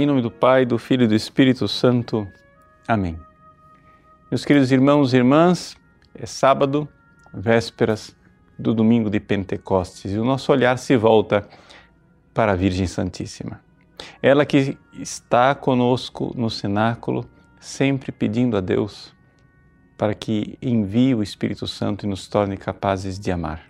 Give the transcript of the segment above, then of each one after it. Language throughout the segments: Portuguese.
Em nome do Pai, do Filho e do Espírito Santo. Amém. Meus queridos irmãos e irmãs, é sábado, vésperas do domingo de Pentecostes, e o nosso olhar se volta para a Virgem Santíssima. Ela que está conosco no cenáculo, sempre pedindo a Deus para que envie o Espírito Santo e nos torne capazes de amar.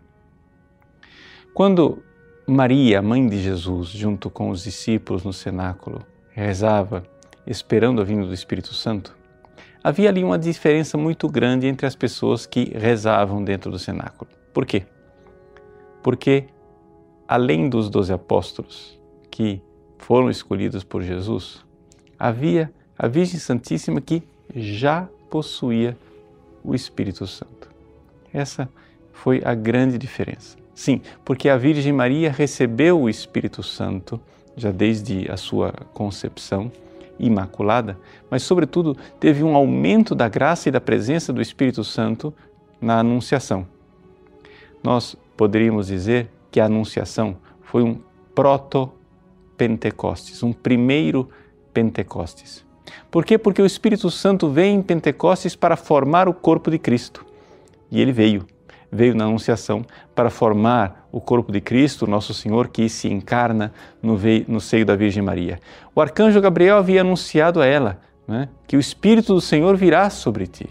Quando Maria, mãe de Jesus, junto com os discípulos no cenáculo, rezava esperando a vinda do Espírito Santo, havia ali uma diferença muito grande entre as pessoas que rezavam dentro do cenáculo. Por quê? Porque, além dos doze apóstolos que foram escolhidos por Jesus, havia a Virgem Santíssima que já possuía o Espírito Santo. Essa foi a grande diferença. Sim, porque a Virgem Maria recebeu o Espírito Santo já desde a sua concepção imaculada, mas, sobretudo, teve um aumento da graça e da presença do Espírito Santo na Anunciação. Nós poderíamos dizer que a Anunciação foi um proto-Pentecostes, um primeiro Pentecostes. Por quê? Porque o Espírito Santo veio em Pentecostes para formar o corpo de Cristo. E ele veio veio na Anunciação para formar o corpo de Cristo, nosso Senhor, que se encarna no, no seio da Virgem Maria. O arcanjo Gabriel havia anunciado a ela né, que o Espírito do Senhor virá sobre ti.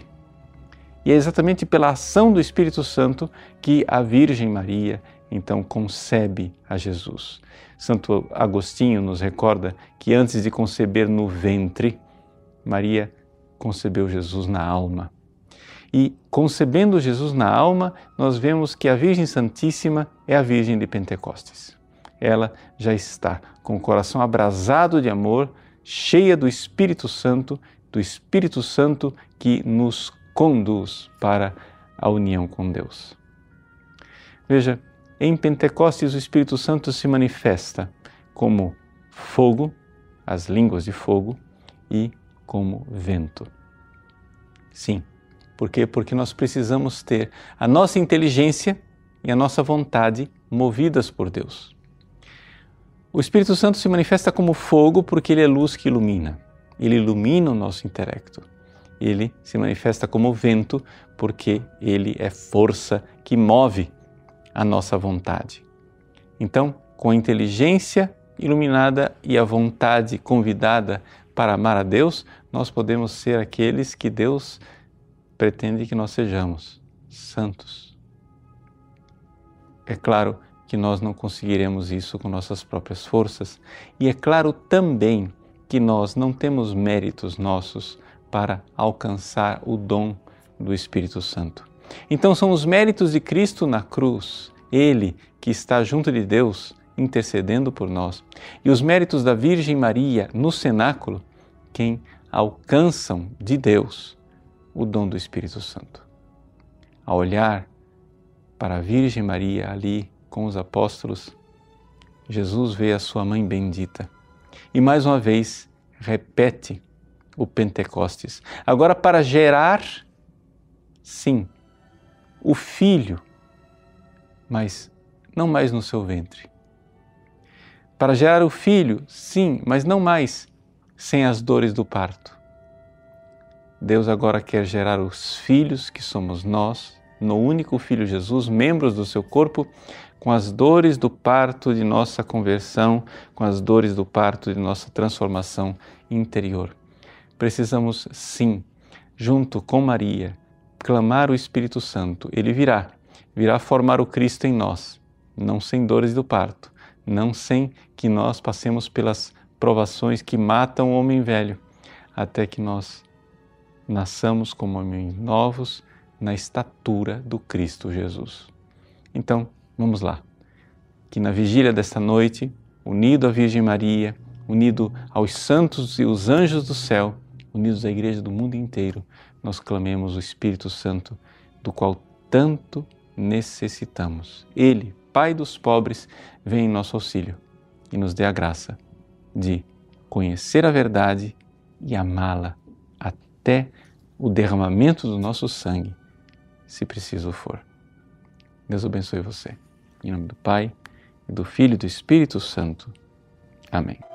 E é exatamente pela ação do Espírito Santo que a Virgem Maria então concebe a Jesus. Santo Agostinho nos recorda que antes de conceber no ventre, Maria concebeu Jesus na alma. E concebendo Jesus na alma, nós vemos que a Virgem Santíssima é a Virgem de Pentecostes. Ela já está com o coração abrasado de amor, cheia do Espírito Santo, do Espírito Santo que nos conduz para a união com Deus. Veja, em Pentecostes o Espírito Santo se manifesta como fogo, as línguas de fogo, e como vento. Sim, por quê? Porque nós precisamos ter a nossa inteligência e a nossa vontade movidas por Deus. O Espírito Santo se manifesta como fogo porque ele é luz que ilumina. Ele ilumina o nosso intelecto. Ele se manifesta como vento porque ele é força que move a nossa vontade. Então, com a inteligência iluminada e a vontade convidada para amar a Deus, nós podemos ser aqueles que Deus pretende que nós sejamos santos. É claro que nós não conseguiremos isso com nossas próprias forças, e é claro também que nós não temos méritos nossos para alcançar o dom do Espírito Santo. Então são os méritos de Cristo na cruz, Ele que está junto de Deus intercedendo por nós, e os méritos da Virgem Maria no cenáculo, quem alcançam de Deus o dom do Espírito Santo. Ao olhar para a Virgem Maria ali com os apóstolos, Jesus vê a sua mãe bendita e mais uma vez repete o Pentecostes. Agora, para gerar, sim, o filho, mas não mais no seu ventre. Para gerar o filho, sim, mas não mais sem as dores do parto. Deus agora quer gerar os filhos que somos nós, no único Filho Jesus, membros do seu corpo, com as dores do parto de nossa conversão, com as dores do parto de nossa transformação interior. Precisamos, sim, junto com Maria, clamar o Espírito Santo. Ele virá, virá formar o Cristo em nós, não sem dores do parto, não sem que nós passemos pelas provações que matam o homem velho, até que nós nasçamos como homens novos na estatura do Cristo Jesus. Então, vamos lá. Que na vigília desta noite, unido à Virgem Maria, unido aos santos e os anjos do céu, unidos à Igreja do mundo inteiro, nós clamemos o Espírito Santo, do qual tanto necessitamos. Ele, Pai dos pobres, vem em nosso auxílio e nos dê a graça de conhecer a verdade e amá-la até o derramamento do nosso sangue, se preciso for. Deus abençoe você. Em nome do Pai, do Filho e do Espírito Santo. Amém.